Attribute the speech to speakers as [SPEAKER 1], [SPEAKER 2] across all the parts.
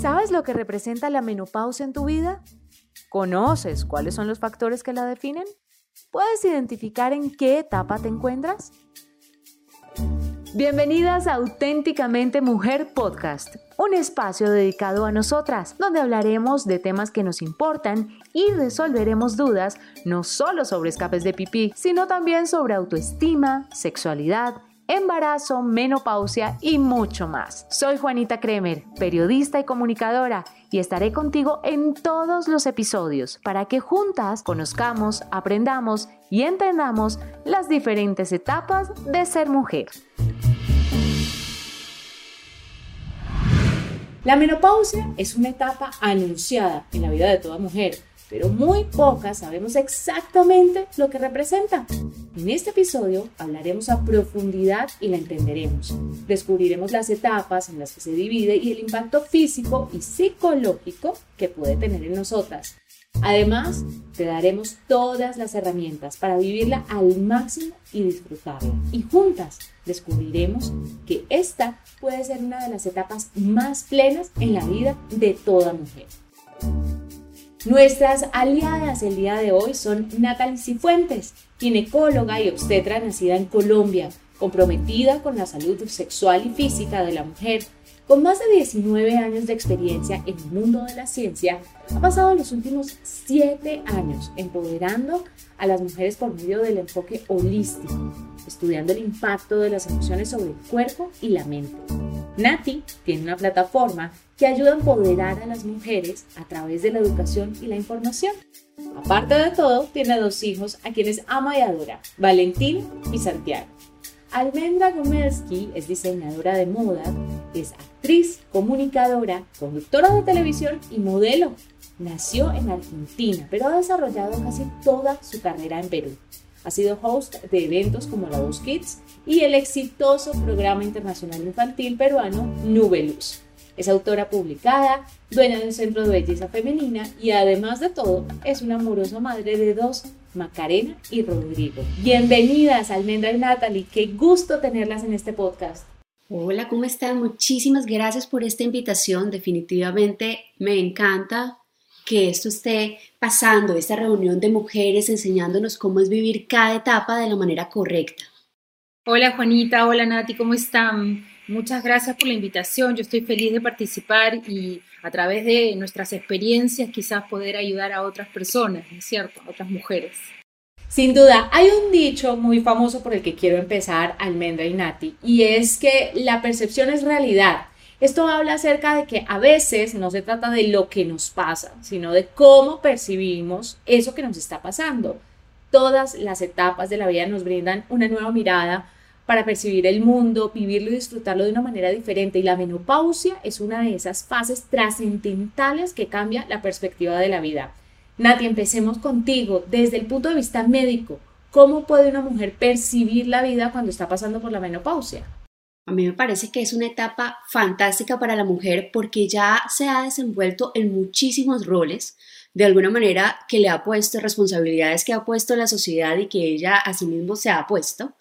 [SPEAKER 1] ¿Sabes lo que representa la menopausia en tu vida? ¿Conoces cuáles son los factores que la definen? ¿Puedes identificar en qué etapa te encuentras? Bienvenidas a Auténticamente Mujer Podcast, un espacio dedicado a nosotras, donde hablaremos de temas que nos importan y resolveremos dudas no solo sobre escapes de pipí, sino también sobre autoestima, sexualidad, embarazo, menopausia y mucho más. Soy Juanita Kremer, periodista y comunicadora, y estaré contigo en todos los episodios para que juntas conozcamos, aprendamos y entendamos las diferentes etapas de ser mujer. La menopausia es una etapa anunciada en la vida de toda mujer, pero muy pocas sabemos exactamente lo que representa. En este episodio hablaremos a profundidad y la entenderemos. Descubriremos las etapas en las que se divide y el impacto físico y psicológico que puede tener en nosotras. Además, te daremos todas las herramientas para vivirla al máximo y disfrutarla. Y juntas descubriremos que esta puede ser una de las etapas más plenas en la vida de toda mujer. Nuestras aliadas el día de hoy son Natalie Cifuentes, ginecóloga y obstetra nacida en Colombia, comprometida con la salud sexual y física de la mujer con más de 19 años de experiencia en el mundo de la ciencia, ha pasado los últimos 7 años empoderando a las mujeres por medio del enfoque holístico, estudiando el impacto de las emociones sobre el cuerpo y la mente. Nati tiene una plataforma que ayuda a empoderar a las mujeres a través de la educación y la información. Aparte de todo, tiene dos hijos a quienes ama y adora, Valentín y Santiago. Almendra Gomersky es diseñadora de moda, es actriz, comunicadora, conductora de televisión y modelo. Nació en Argentina, pero ha desarrollado casi toda su carrera en Perú. Ha sido host de eventos como la Voz Kids y el exitoso programa internacional infantil peruano Nube Luz. Es autora publicada, dueña de un centro de belleza femenina y además de todo es una amorosa madre de dos, Macarena y Rodrigo. Bienvenidas Almendra y Natalie, qué gusto tenerlas en este podcast.
[SPEAKER 2] Hola, ¿cómo están? Muchísimas gracias por esta invitación. Definitivamente me encanta que esto esté pasando, esta reunión de mujeres enseñándonos cómo es vivir cada etapa de la manera correcta.
[SPEAKER 3] Hola Juanita, hola Nati, ¿cómo están? Muchas gracias por la invitación. Yo estoy feliz de participar y a través de nuestras experiencias quizás poder ayudar a otras personas, ¿no es cierto? A otras mujeres.
[SPEAKER 1] Sin duda, hay un dicho muy famoso por el que quiero empezar, Almendra y Nati, y es que la percepción es realidad. Esto habla acerca de que a veces no se trata de lo que nos pasa, sino de cómo percibimos eso que nos está pasando. Todas las etapas de la vida nos brindan una nueva mirada, para percibir el mundo, vivirlo y disfrutarlo de una manera diferente. Y la menopausia es una de esas fases trascendentales que cambia la perspectiva de la vida. Nati, empecemos contigo. Desde el punto de vista médico, ¿cómo puede una mujer percibir la vida cuando está pasando por la menopausia?
[SPEAKER 2] A mí me parece que es una etapa fantástica para la mujer porque ya se ha desenvuelto en muchísimos roles, de alguna manera que le ha puesto responsabilidades que ha puesto la sociedad y que ella a sí mismo se ha puesto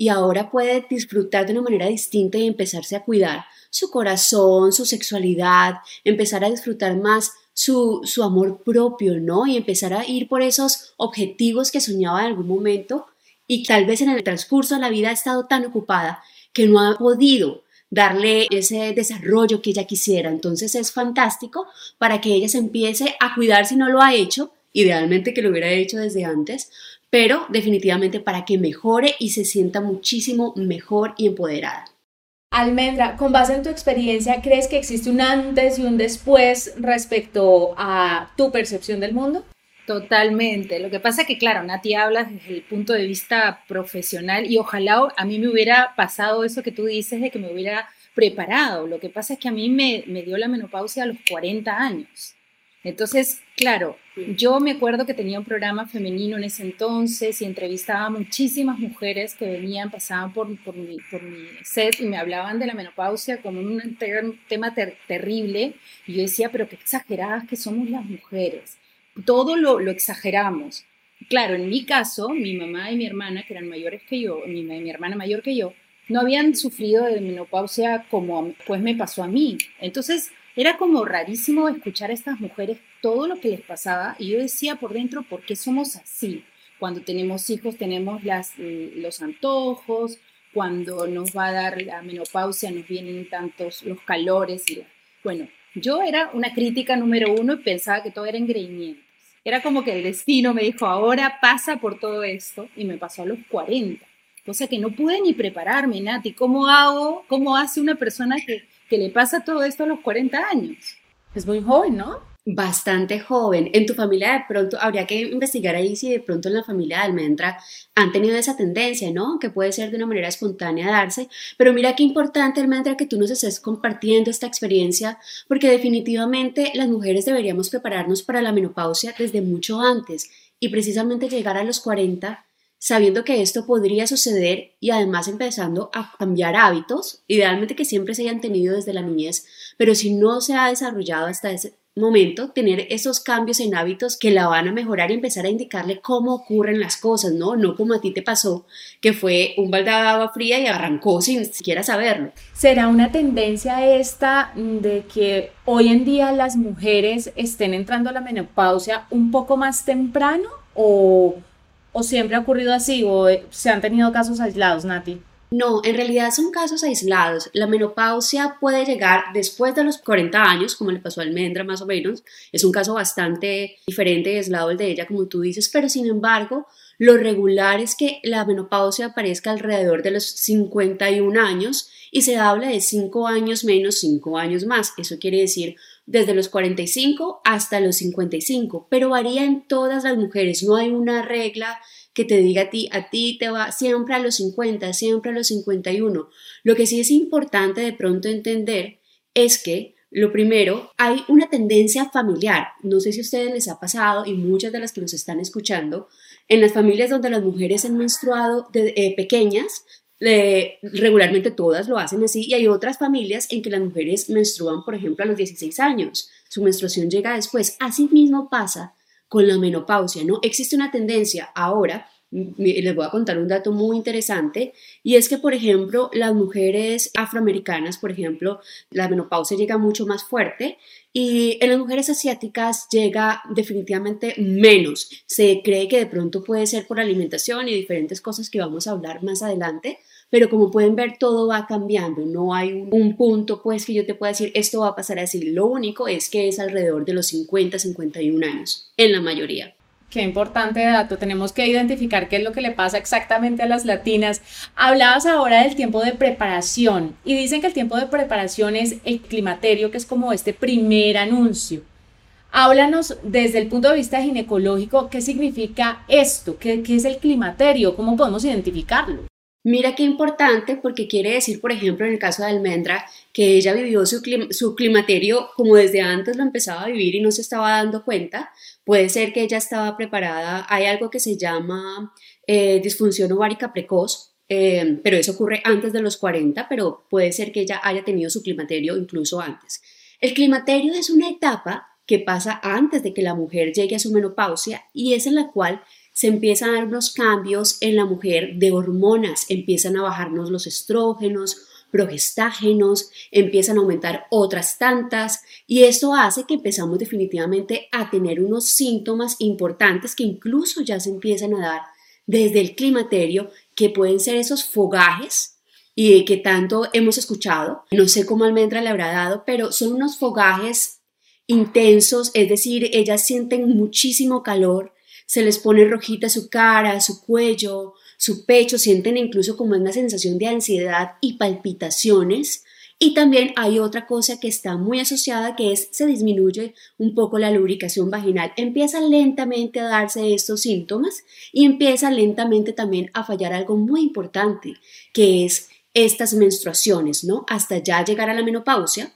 [SPEAKER 2] y ahora puede disfrutar de una manera distinta y empezarse a cuidar su corazón, su sexualidad, empezar a disfrutar más su, su amor propio, ¿no? Y empezar a ir por esos objetivos que soñaba en algún momento y tal vez en el transcurso de la vida ha estado tan ocupada que no ha podido darle ese desarrollo que ella quisiera. Entonces es fantástico para que ella se empiece a cuidar si no lo ha hecho, idealmente que lo hubiera hecho desde antes, pero definitivamente para que mejore y se sienta muchísimo mejor y empoderada.
[SPEAKER 1] Almendra, con base en tu experiencia, ¿crees que existe un antes y un después respecto a tu percepción del mundo?
[SPEAKER 3] Totalmente. Lo que pasa es que, claro, Nati habla desde el punto de vista profesional y ojalá a mí me hubiera pasado eso que tú dices de que me hubiera preparado. Lo que pasa es que a mí me, me dio la menopausia a los 40 años. Entonces, claro, yo me acuerdo que tenía un programa femenino en ese entonces y entrevistaba a muchísimas mujeres que venían, pasaban por, por, mi, por mi set y me hablaban de la menopausia como un tema terrible. Y yo decía, pero qué exageradas que somos las mujeres. Todo lo, lo exageramos. Claro, en mi caso, mi mamá y mi hermana, que eran mayores que yo, mi, mi hermana mayor que yo, no habían sufrido de menopausia como pues me pasó a mí. Entonces, era como rarísimo escuchar a estas mujeres todo lo que les pasaba y yo decía por dentro, ¿por qué somos así? Cuando tenemos hijos tenemos las, mm, los antojos, cuando nos va a dar la menopausia nos vienen tantos los calores y bueno, yo era una crítica número uno y pensaba que todo era engreimientos. Era como que el destino me dijo, ahora pasa por todo esto y me pasó a los 40. Cosa que no pude ni prepararme, Nati. ¿Cómo hago? ¿Cómo hace una persona que, que le pasa todo esto a los 40 años?
[SPEAKER 1] Es muy joven, ¿no?
[SPEAKER 2] bastante joven. En tu familia de pronto habría que investigar ahí si de pronto en la familia de almendra han tenido esa tendencia, ¿no? Que puede ser de una manera espontánea darse. Pero mira qué importante, almendra, que tú nos estés compartiendo esta experiencia, porque definitivamente las mujeres deberíamos prepararnos para la menopausia desde mucho antes y precisamente llegar a los 40 sabiendo que esto podría suceder y además empezando a cambiar hábitos, idealmente que siempre se hayan tenido desde la niñez, pero si no se ha desarrollado hasta ese momento tener esos cambios en hábitos que la van a mejorar y empezar a indicarle cómo ocurren las cosas, ¿no? No como a ti te pasó, que fue un balde de agua fría y arrancó sin siquiera saberlo.
[SPEAKER 1] ¿Será una tendencia esta de que hoy en día las mujeres estén entrando a la menopausia un poco más temprano o, o siempre ha ocurrido así o se han tenido casos aislados, Nati?
[SPEAKER 2] No, en realidad son casos aislados. La menopausia puede llegar después de los 40 años, como le pasó a Almendra más o menos. Es un caso bastante diferente y aislado el de ella, como tú dices, pero sin embargo, lo regular es que la menopausia aparezca alrededor de los 51 años y se habla de 5 años menos, 5 años más. Eso quiere decir desde los 45 hasta los 55, pero varía en todas las mujeres. No hay una regla que te diga a ti, a ti te va siempre a los 50, siempre a los 51. Lo que sí es importante de pronto entender es que lo primero, hay una tendencia familiar. No sé si a ustedes les ha pasado y muchas de las que nos están escuchando, en las familias donde las mujeres han menstruado de, eh, pequeñas, regularmente todas lo hacen así y hay otras familias en que las mujeres menstruan, por ejemplo, a los 16 años. Su menstruación llega después. Así mismo pasa con la menopausia, ¿no? Existe una tendencia ahora, les voy a contar un dato muy interesante, y es que, por ejemplo, las mujeres afroamericanas, por ejemplo, la menopausia llega mucho más fuerte y en las mujeres asiáticas llega definitivamente menos. Se cree que de pronto puede ser por alimentación y diferentes cosas que vamos a hablar más adelante, pero como pueden ver todo va cambiando, no hay un, punto pues que yo te pueda decir esto va a pasar así, lo único es que es alrededor de los 50, 51 años, en la mayoría.
[SPEAKER 1] Qué importante dato, tenemos que identificar qué es lo que le pasa exactamente a las latinas. Hablabas ahora del tiempo de preparación y dicen que el tiempo de preparación es el climaterio, que es como este primer anuncio. Háblanos desde el punto de vista ginecológico, ¿qué significa esto? ¿Qué, qué es el climaterio? ¿Cómo podemos identificarlo?
[SPEAKER 2] Mira qué importante porque quiere decir, por ejemplo, en el caso de Almendra, que ella vivió su, climaterio como desde antes lo empezaba a vivir y no se estaba dando cuenta. Puede ser que ella estaba preparada. Hay algo que se llama eh, disfunción ovárica precoz, eh, pero eso ocurre antes de los 40, pero puede ser que ella haya tenido su climaterio incluso antes. El climaterio es una etapa que pasa antes de que la mujer llegue a su menopausia y es en la cual se empiezan a dar unos cambios en la mujer de hormonas, empiezan a bajarnos los estrógenos, progestágenos, empiezan a aumentar otras tantas y esto hace que empezamos definitivamente a tener unos síntomas importantes que incluso ya se empiezan a dar desde el climaterio, que pueden ser esos fogajes y que tanto hemos escuchado. No sé cómo almendra le habrá dado, pero son unos fogajes intensos, es decir, ellas sienten muchísimo calor, se les pone rojita su cara, su cuello, su pecho, sienten incluso como una sensación de ansiedad y palpitaciones. Y también hay otra cosa que está muy asociada que es se disminuye un poco la lubricación vaginal. Empieza lentamente a darse estos síntomas y empieza lentamente también a fallar algo muy importante, que es estas menstruaciones, ¿no? Hasta ya llegar a la menopausia,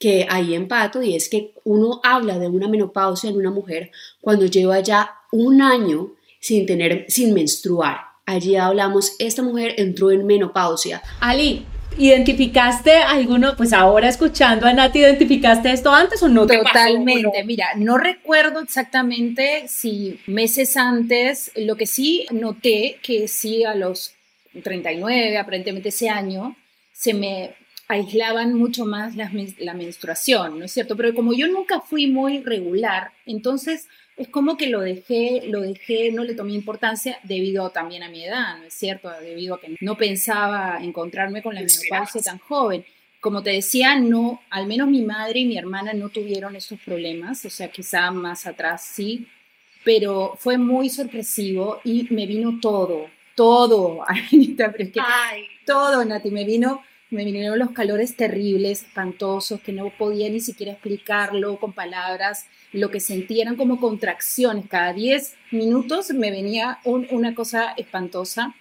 [SPEAKER 2] que ahí empato y es que uno habla de una menopausia en una mujer cuando lleva ya un año sin tener, sin menstruar. Allí hablamos, esta mujer entró en menopausia.
[SPEAKER 1] Ali, ¿Identificaste alguno, pues ahora escuchando a Nati, ¿identificaste esto antes o no?
[SPEAKER 3] Totalmente, mira, no recuerdo exactamente si meses antes, lo que sí noté que sí a los 39, aparentemente ese año, se me aislaban mucho más la, la menstruación, ¿no es cierto? Pero como yo nunca fui muy regular, entonces es como que lo dejé, lo dejé, no le tomé importancia debido también a mi edad, ¿no es cierto? Debido a que no pensaba encontrarme con la menopausia tan joven. Como te decía, no, al menos mi madre y mi hermana no tuvieron esos problemas, o sea, quizá más atrás sí, pero fue muy sorpresivo y me vino todo, todo, Anita, pero es que todo, Nati, me vino me vinieron los calores terribles, espantosos, que no podía ni siquiera explicarlo con palabras. Lo que sentía eran como contracciones. Cada 10 minutos me venía una cosa espantosa.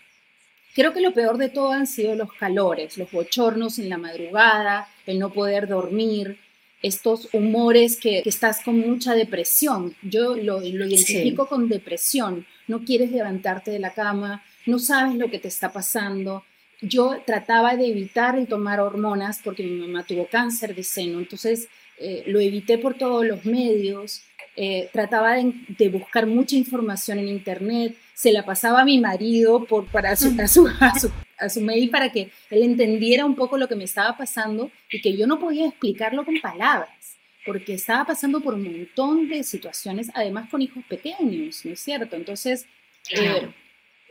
[SPEAKER 3] Creo que lo peor de todo han sido los calores, los bochornos en la madrugada, el no poder dormir, estos humores que, estás con mucha depresión. Yo lo, identifico con depresión. No quieres levantarte de la cama, no sabes lo que te está pasando yo trataba de evitar el tomar hormonas porque mi mamá tuvo cáncer de seno, entonces eh, lo evité por todos los medios, eh, trataba de, buscar mucha información en internet, se la pasaba a mi marido por, para su, a, su, a, su, mail para que él entendiera un poco lo que me estaba pasando y que yo no podía explicarlo con palabras porque estaba pasando por un montón de situaciones, además con hijos pequeños, ¿no es cierto? Entonces, eh,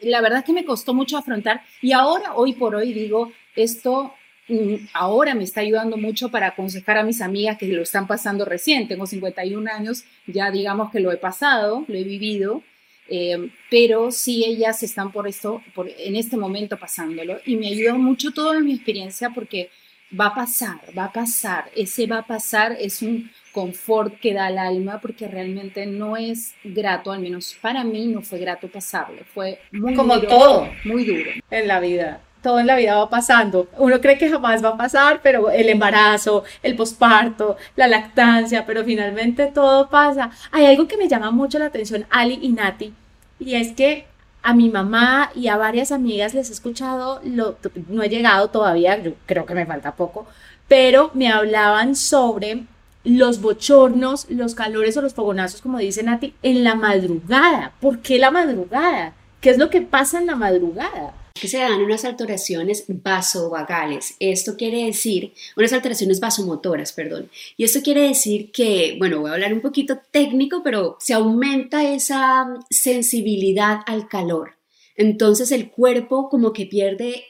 [SPEAKER 3] la verdad que me costó mucho afrontar y ahora, hoy por hoy, digo, esto mm, ahora me está ayudando mucho para aconsejar a mis amigas que lo están pasando recién. Tengo 51 años, ya digamos que lo he pasado, lo he vivido, eh, pero sí ellas están por esto, por, en este momento pasándolo y me ayudó mucho toda mi experiencia porque va a pasar, va a pasar, ese va a pasar es un confort que da al alma porque realmente no es grato, al menos para mí no fue grato pasarlo, fue muy
[SPEAKER 1] como todo,
[SPEAKER 3] muy duro
[SPEAKER 1] en la vida. Todo en la vida va pasando. Uno cree que jamás va a pasar, pero el embarazo, el posparto, la lactancia, pero finalmente todo pasa. Hay algo que me llama mucho la atención, Ali y Nati, y es que a mi mamá y a varias amigas les he escuchado, lo, no he llegado todavía, yo creo que me falta poco, pero me hablaban sobre los bochornos, los calores o los fogonazos, como dice Nati, en la madrugada. ¿Por qué la madrugada? ¿Qué es lo que pasa en la madrugada?
[SPEAKER 2] que se dan unas alteraciones vasovagales. Esto quiere decir, unas alteraciones vasomotoras, perdón. Y esto quiere decir que, bueno, voy a hablar un poquito técnico, pero se aumenta esa sensibilidad al calor. Entonces el cuerpo como que pierde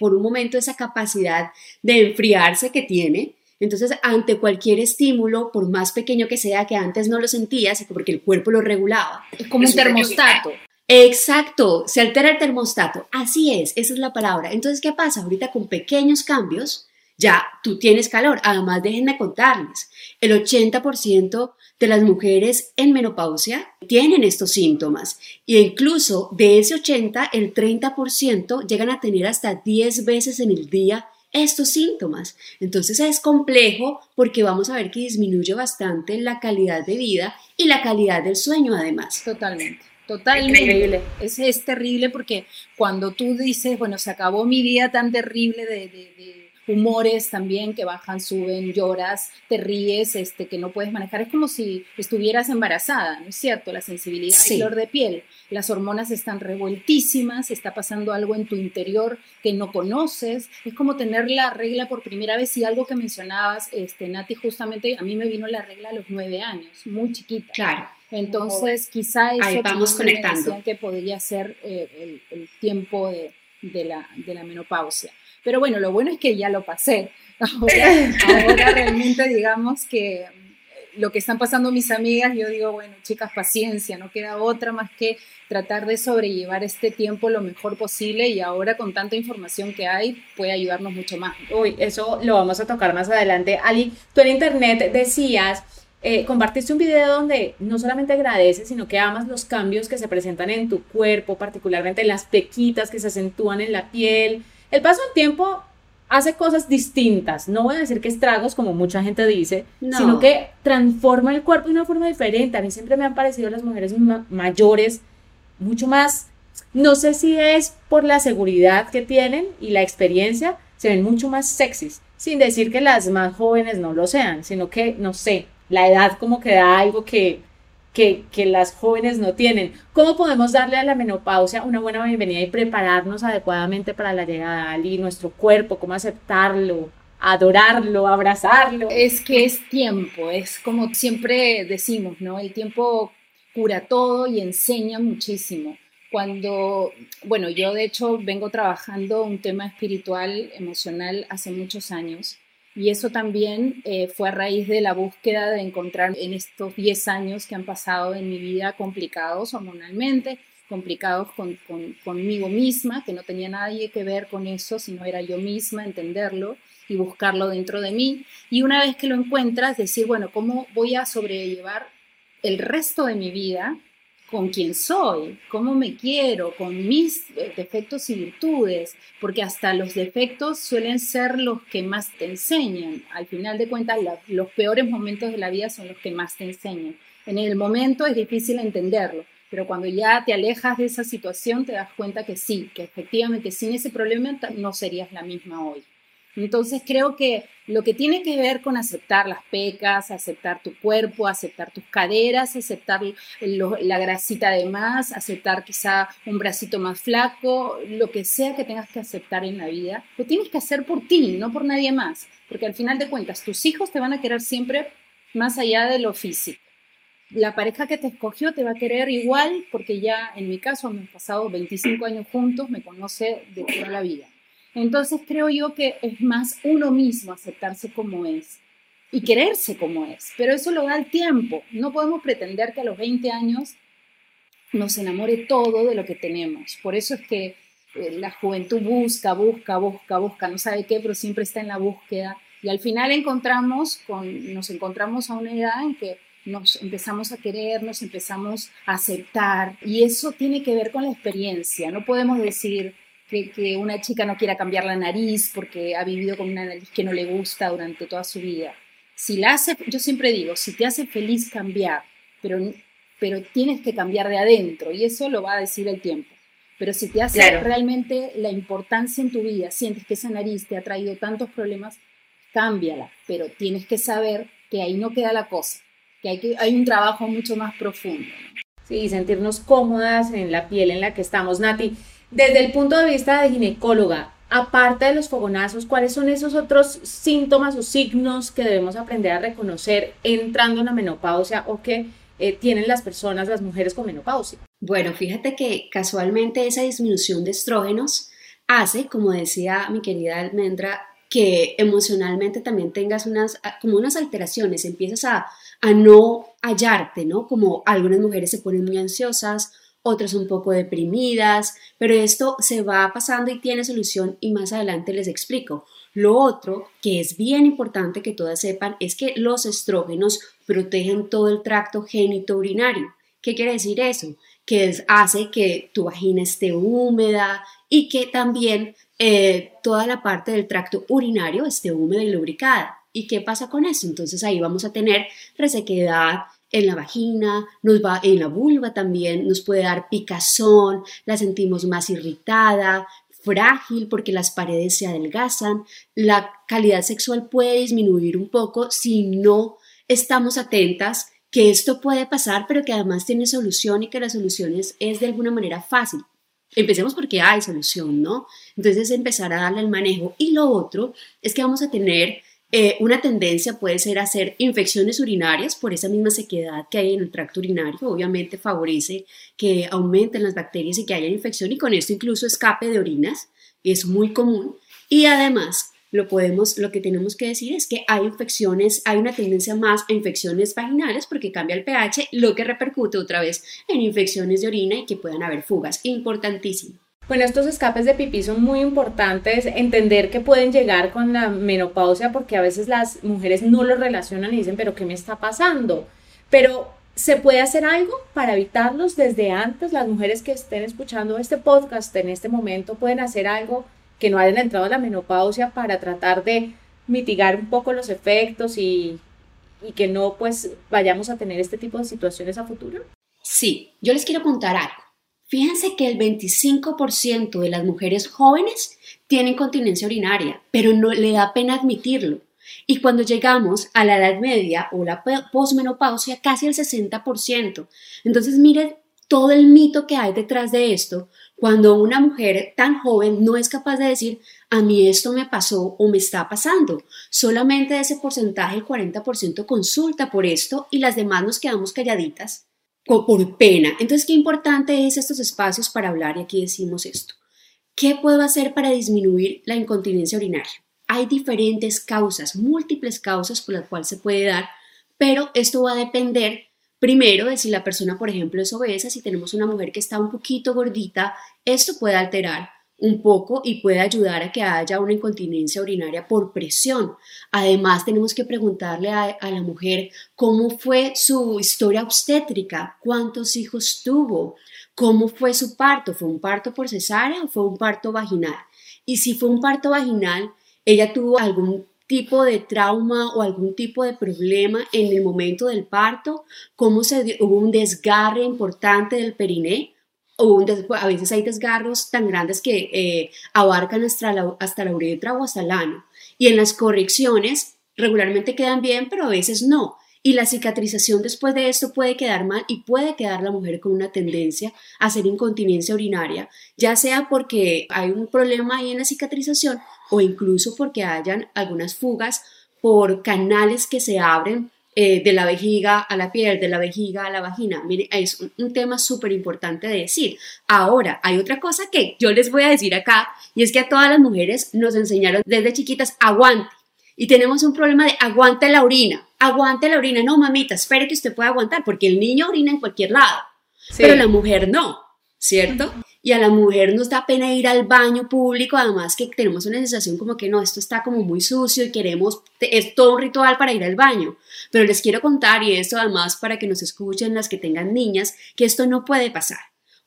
[SPEAKER 2] por un momento esa capacidad de enfriarse que tiene. Entonces, ante cualquier estímulo, por más pequeño que sea, que antes no lo sentías, porque el cuerpo lo regulaba.
[SPEAKER 3] Es como un termostato.
[SPEAKER 2] Exacto, se altera el termostato. Así es, esa es la palabra. Entonces, ¿qué pasa? Ahorita con pequeños cambios, ya tú tienes calor. Además, déjenme contarles, el 80% de las mujeres en menopausia tienen estos síntomas. E incluso de ese 80, el 30% llegan a tener hasta 10 veces en el día estos síntomas. Entonces es complejo porque vamos a ver que disminuye bastante la calidad de vida y la calidad del sueño además.
[SPEAKER 3] Totalmente. Totalmente. Es, es terrible porque cuando tú dices, bueno, se acabó mi día tan terrible de, humores también que bajan, suben, lloras, te ríes, este, que no puedes manejar. Es como si estuvieras embarazada, ¿no es cierto? La sensibilidad sí. flor de piel. Las hormonas están revueltísimas, está pasando algo en tu interior que no conoces. Es como tener la regla por primera vez y algo que mencionabas, este, Nati, justamente a mí me vino la regla a los nueve años, muy chiquita.
[SPEAKER 2] Claro.
[SPEAKER 3] Entonces, quizá eso
[SPEAKER 2] Ahí vamos conectando.
[SPEAKER 3] que podría ser eh, el, tiempo de, la, de, la, menopausia. Pero bueno, lo bueno es que ya lo pasé. Ahora, realmente digamos que lo que están pasando mis amigas, yo digo, bueno, chicas, paciencia, no queda otra más que tratar de sobrellevar este tiempo lo mejor posible y ahora con tanta información que hay puede ayudarnos mucho más.
[SPEAKER 1] Uy, eso lo vamos a tocar más adelante. Ali, tú en internet decías eh, compartiste un video donde no solamente agradeces, sino que amas los cambios que se presentan en tu cuerpo, particularmente las pequitas que se acentúan en la piel. El paso del tiempo hace cosas distintas. No voy a decir que estragos, como mucha gente dice, sino que transforma el cuerpo de una forma diferente. A mí siempre me han parecido las mujeres mayores mucho más, no sé si es por la seguridad que tienen y la experiencia, se ven mucho más sexys. Sin decir que las más jóvenes no lo sean, sino que, no sé, la edad como que da algo que, que, las jóvenes no tienen. ¿Cómo podemos darle a la menopausia una buena bienvenida y prepararnos adecuadamente para la llegada Ali, nuestro cuerpo, cómo aceptarlo, adorarlo, abrazarlo.
[SPEAKER 3] Es que es tiempo, es como siempre decimos, ¿no? El tiempo cura todo y enseña muchísimo. Cuando, bueno, yo de hecho vengo trabajando un tema espiritual, emocional hace muchos años y eso también eh, fue a raíz de la búsqueda de encontrar en estos 10 años que han pasado en mi vida complicados hormonalmente, complicados con, conmigo misma, que no tenía nadie que ver con eso, sino era yo misma, entenderlo y buscarlo dentro de mí. Y una vez que lo encuentras, decir, bueno, ¿cómo voy a sobrellevar el resto de mi vida con quién soy, cómo me quiero, con mis defectos y virtudes, porque hasta los defectos suelen ser los que más te enseñan. Al final de cuentas, los peores momentos de la vida son los que más te enseñan. En el momento es difícil entenderlo, pero cuando ya te alejas de esa situación te das cuenta que sí, que efectivamente sin ese problema no serías la misma hoy. Entonces creo que lo que tiene que ver con aceptar las pecas, aceptar tu cuerpo, aceptar tus caderas, aceptar la grasita de más, aceptar quizá un bracito más flaco, lo que sea que tengas que aceptar en la vida, lo tienes que hacer por ti, no por nadie más, porque al final de cuentas tus hijos te van a querer siempre más allá de lo físico. La pareja que te escogió te va a querer igual porque ya en mi caso hemos pasado 25 años juntos, me conoce de toda la vida entonces creo yo que es más uno mismo aceptarse como es y quererse como es, pero eso lo da el tiempo. No podemos pretender que a los 20 años nos enamore todo de lo que tenemos. Por eso es que eh, la juventud busca, busca, busca, busca, no sabe qué, pero siempre está en la búsqueda. Y al final encontramos con, nos encontramos a una edad en que nos empezamos a querer, nos empezamos a aceptar. Y eso tiene que ver con la experiencia. No podemos decir, que, una chica no quiera cambiar la nariz porque ha vivido con una nariz que no le gusta durante toda su vida. Si la hace, yo siempre digo, si te hace feliz cambiar, pero, pero tienes que cambiar de adentro y eso lo va a decir el tiempo. Pero si te hace realmente la importancia en tu vida, sientes que esa nariz te ha traído tantos problemas, cámbiala, pero tienes que saber que ahí no queda la cosa, que hay, que, hay un trabajo mucho más profundo.
[SPEAKER 1] Sí, sentirnos cómodas en la piel en la que estamos, Nati. Desde el punto de vista de ginecóloga, aparte de los fogonazos, ¿cuáles son esos otros síntomas o signos que debemos aprender a reconocer entrando en la menopausia o que eh, tienen las personas, las mujeres con menopausia?
[SPEAKER 2] Bueno, fíjate que casualmente esa disminución de estrógenos hace, como decía mi querida Almendra, que emocionalmente también tengas unas, como unas alteraciones, empiezas a, a no hallarte, ¿no? Como algunas mujeres se ponen muy ansiosas otras un poco deprimidas, pero esto se va pasando y tiene solución y más adelante les explico. Lo otro que es bien importante que todas sepan es que los estrógenos protegen todo el tracto urinario. ¿Qué quiere decir eso? Que hace que tu vagina esté húmeda y que también eh, toda la parte del tracto urinario esté húmeda y lubricada. ¿Y qué pasa con eso? Entonces ahí vamos a tener resequedad, en la vagina, nos va en la vulva también, nos puede dar picazón, la sentimos más irritada, frágil porque las paredes se adelgazan, la calidad sexual puede disminuir un poco si no estamos atentas que esto puede pasar, pero que además tiene solución y que la solución es, es de alguna manera fácil. Empecemos porque hay solución, ¿no? Entonces empezar a darle el manejo. Y lo otro es que vamos a tener eh, una tendencia puede ser hacer infecciones urinarias por esa misma sequedad que hay en el tracto urinario. Obviamente favorece que aumenten las bacterias y que haya infección y con esto incluso escape de orinas. Es muy común. Y además, lo, podemos, lo que tenemos que decir es que hay infecciones, hay una tendencia más a infecciones vaginales porque cambia el pH, lo que repercute otra vez en infecciones de orina y que puedan haber fugas. Importantísimo.
[SPEAKER 1] Bueno, estos escapes de pipí son muy importantes, entender que pueden llegar con la menopausia porque a veces las mujeres no lo relacionan y dicen, pero ¿qué me está pasando? Pero ¿se puede hacer algo para evitarlos desde antes? Las mujeres que estén escuchando este podcast en este momento pueden hacer algo que no hayan entrado a la menopausia para tratar de mitigar un poco los efectos y, y que no pues vayamos a tener este tipo de situaciones a futuro?
[SPEAKER 2] Sí, yo les quiero contar algo. Fíjense que el 25% de las mujeres jóvenes tienen continencia urinaria, pero no le da pena admitirlo. Y cuando llegamos a la edad media o la posmenopausia, casi el 60%. Entonces, miren todo el mito que hay detrás de esto, Cuando una mujer tan joven no es capaz de decir, a mí esto me pasó o me está pasando, solamente ese porcentaje, el 40%, consulta por esto y las demás nos quedamos calladitas por pena. Entonces, qué importante es estos espacios para hablar y aquí decimos esto. ¿Qué puedo hacer para disminuir la incontinencia urinaria? Hay diferentes causas, múltiples causas por las cuales se puede dar, pero esto va a depender primero de si la persona, por ejemplo, es obesa, si tenemos una mujer que está un poquito gordita, esto puede alterar un poco y puede ayudar a que haya una incontinencia urinaria por presión. Además, tenemos que preguntarle a, la mujer cómo fue su historia obstétrica, cuántos hijos tuvo, cómo fue su parto, fue un parto por cesárea o fue un parto vaginal. Y si fue un parto vaginal, ella tuvo algún tipo de trauma o algún tipo de problema en el momento del parto, cómo se hubo un desgarre importante del periné a veces hay desgarros tan grandes que eh, abarcan hasta la, hasta la uretra o hasta el ano. Y en las correcciones regularmente quedan bien, pero a veces no. Y la cicatrización después de esto puede quedar mal y puede quedar la mujer con una tendencia a hacer incontinencia urinaria, ya sea porque hay un problema ahí en la cicatrización o incluso porque hayan algunas fugas por canales que se abren eh, de la vejiga a la piel, de la vejiga a la vagina. Mire, es un, tema súper importante de decir. Ahora, hay otra cosa que yo les voy a decir acá, y es que a todas las mujeres nos enseñaron desde chiquitas, aguante. Y tenemos un problema de aguante la orina, aguante la orina. No, mamita, espere que usted pueda aguantar, porque el niño orina en cualquier lado, pero la mujer no, ¿cierto? y a la mujer nos da pena ir al baño público, además que tenemos una sensación como que no, esto está como muy sucio y queremos, es todo un ritual para ir al baño. Pero les quiero contar, y esto además para que nos escuchen las que tengan niñas, que esto no puede pasar.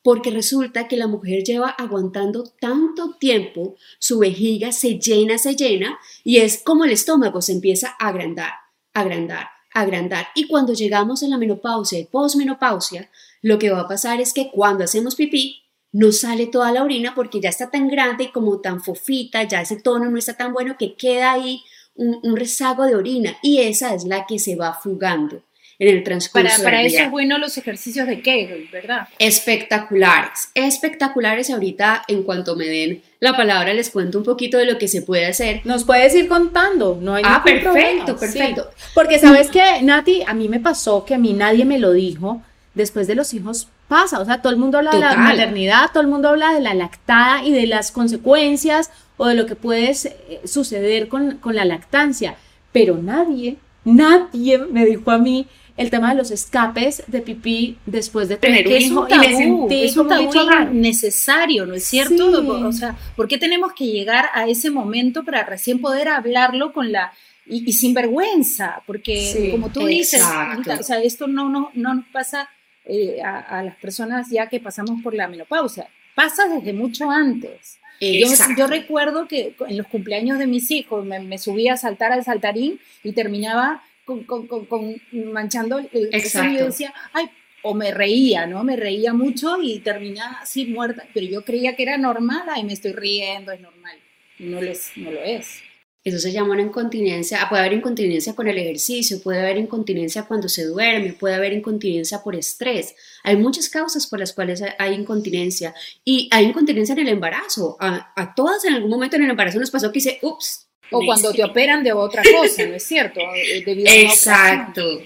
[SPEAKER 2] Porque resulta que la mujer lleva aguantando tanto tiempo, su vejiga se llena, se llena, y es como el estómago se empieza a agrandar, agrandar, agrandar. Y cuando llegamos a la menopausia y posmenopausia, lo que va a pasar es que cuando hacemos pipí, no sale toda la orina porque ya está tan grande y como tan fofita, ya ese tono no está tan bueno que queda ahí un, rezago de orina y esa es la que se va fugando en el transcurso
[SPEAKER 3] para, para eso es bueno los ejercicios de Kegel, ¿verdad?
[SPEAKER 2] Espectaculares, espectaculares. Ahorita, en cuanto me den la palabra, les cuento un poquito de lo que se puede hacer.
[SPEAKER 1] Nos puedes ir contando, no hay
[SPEAKER 2] Ah, perfecto, perfecto.
[SPEAKER 1] Porque sabes que, Nati, a mí me pasó que a mí nadie me lo dijo después de los hijos pasa, o sea, todo el mundo habla de la maternidad, todo el mundo habla de la lactada y de las consecuencias o de lo que puede eh, suceder con, la lactancia, pero nadie, nadie me dijo a mí el tema de los escapes de pipí después de tener un hijo
[SPEAKER 3] y me sentí es un tabú necesario, ¿no es cierto? O sea, ¿por qué tenemos que llegar a ese momento para recién poder hablarlo con la y, sin vergüenza? Porque como tú dices, o sea, esto no, no, no nos pasa eh, a, las personas ya que pasamos por la menopausia. Pasa desde mucho antes. Yo, recuerdo que en los cumpleaños de mis hijos me, subía a saltar al saltarín y terminaba con, con, con, manchando el y yo decía, ay, o me reía, ¿no? Me reía mucho y terminaba así muerta, pero yo creía que era normal, ay, me estoy riendo, es normal. no, les, no lo es.
[SPEAKER 2] Eso se llama una incontinencia. Ah, puede haber incontinencia con el ejercicio, puede haber incontinencia cuando se duerme, puede haber incontinencia por estrés. Hay muchas causas por las cuales hay incontinencia. Y hay incontinencia en el embarazo. A, a todas en algún momento en el embarazo nos pasó que dice, ups,
[SPEAKER 3] o cuando te operan de otra cosa, ¿no es cierto?
[SPEAKER 2] Eh, debido Exacto.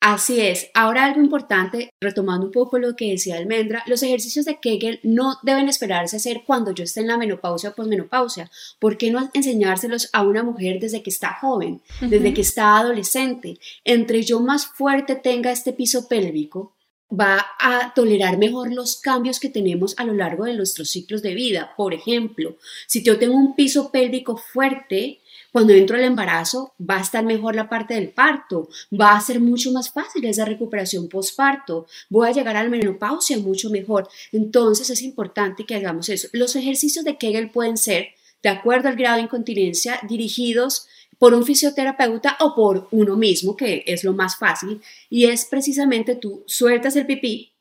[SPEAKER 2] Así es. Ahora algo importante, retomando un poco lo que decía Almendra, los ejercicios de Kegel no deben esperarse a hacer cuando yo esté en la menopausia o posmenopausia. ¿Por qué no enseñárselos a una mujer desde que está joven, desde que está adolescente? Entre yo más fuerte tenga este piso pélvico, va a tolerar mejor los cambios que tenemos a lo largo de nuestros ciclos de vida. Por ejemplo, si yo tengo un piso pélvico fuerte, cuando entro al embarazo va a estar mejor la parte del parto, va a ser mucho más fácil esa recuperación postparto, voy a llegar a la menopausia mucho mejor. Entonces es importante que hagamos eso. Los ejercicios de Kegel pueden ser, de acuerdo al grado de incontinencia, dirigidos por un fisioterapeuta o por uno mismo, que es lo más fácil, y es precisamente tú sueltas el pipí,